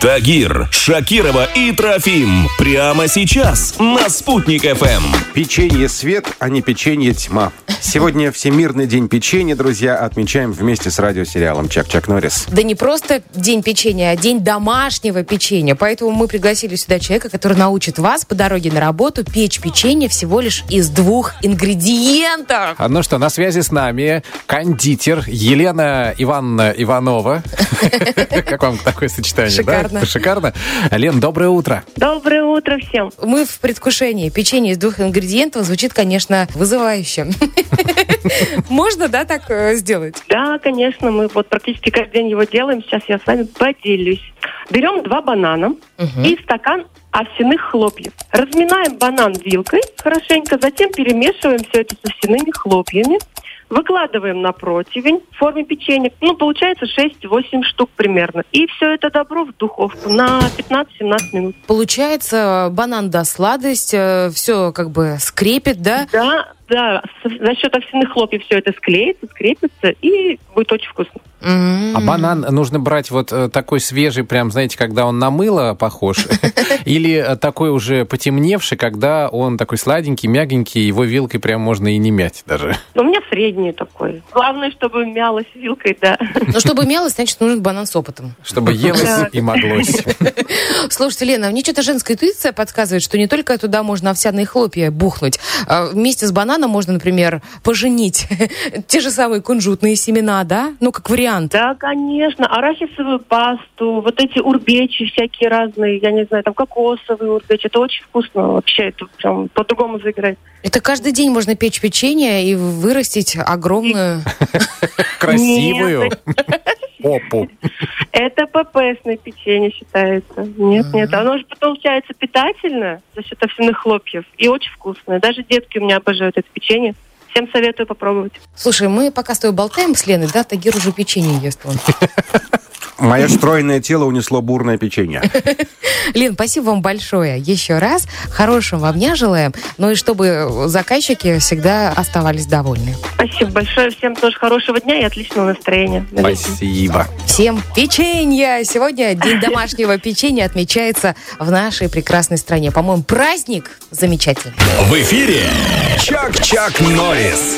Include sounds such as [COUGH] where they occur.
Тагир, Шакирова и Трофим. Прямо сейчас на «Спутник ФМ». Печенье свет, а не печенье тьма. Сегодня Всемирный день печенья, друзья, отмечаем вместе с радиосериалом Чак-Чак Норрис. Да не просто день печенья, а день домашнего печенья. Поэтому мы пригласили сюда человека, который научит вас по дороге на работу печь печенье всего лишь из двух ингредиентов. А Ну что, на связи с нами кондитер Елена Ивановна Иванова. [LAUGHS] Как вам такое сочетание? Шикарно. Шикарно. Лен, доброе утро. Доброе утро всем. Мы в предвкушении. Печенье из двух ингредиентов звучит, конечно, вызывающе. [LAUGHS] [LAUGHS] Можно, да, так э, сделать? Да, конечно, мы вот практически каждый день его делаем. Сейчас я с вами поделюсь. Берем два банана и стакан овсяных хлопьев. Разминаем банан вилкой хорошенько, затем перемешиваем все это с овсяными хлопьями. Выкладываем на противень в форме печенья. Ну, получается 6-8 штук примерно. И все это добро в духовку на 15-17 минут. Получается, банан даст сладость, все как бы скрепит, да? Да, да, за счет овсяных хлопьев все это склеится, скрепится и будет очень вкусно. М. А банан нужно брать вот э, такой свежий, прям, знаете, когда он на мыло похож? [LAUGHS] Или э, такой уже потемневший, когда он такой сладенький, мягенький, его вилкой прям можно и не мять даже? Но у меня средний такой. Главное, чтобы мялось вилкой, да. Но чтобы мелось, значит, нужен банан с опытом. Чтобы елось и моглось. [LAUGHS] Слушайте, Лена, мне что-то женская интуиция подсказывает, что не только туда можно овсяные хлопья бухнуть. а Вместе с бананом можно, например, поженить [LAUGHS] те же самые кунжутные семена, да? Ну, как вариант. Да, конечно. Арахисовую пасту, вот эти урбечи всякие разные, я не знаю, там кокосовый урбеч. Это очень вкусно вообще. Это прям по-другому заиграть. Это каждый день можно печь печенье и вырастить огромную... [LAUGHS] Красивую [LAUGHS] опу. Это ППСное печенье считается. Нет, нет. Оно же получается питательное за счет овсяных хлопьев и очень вкусное. Даже детки у меня обожают это печенье. Всем советую попробовать. Слушай, мы пока с тобой болтаем с Леной, да? Тагир уже печенье ест. вон. [LAUGHS] Мое стройное тело унесло бурное печенье. Лен, спасибо вам большое еще раз. Хорошего вам дня желаем. Ну и чтобы заказчики всегда оставались довольны. Спасибо большое. Всем тоже хорошего дня и отличного настроения. Спасибо. Всем печенья! Сегодня День [LAUGHS] домашнего печенья отмечается в нашей прекрасной стране. По-моему, праздник замечательный. В эфире Чак-Чак Норрис.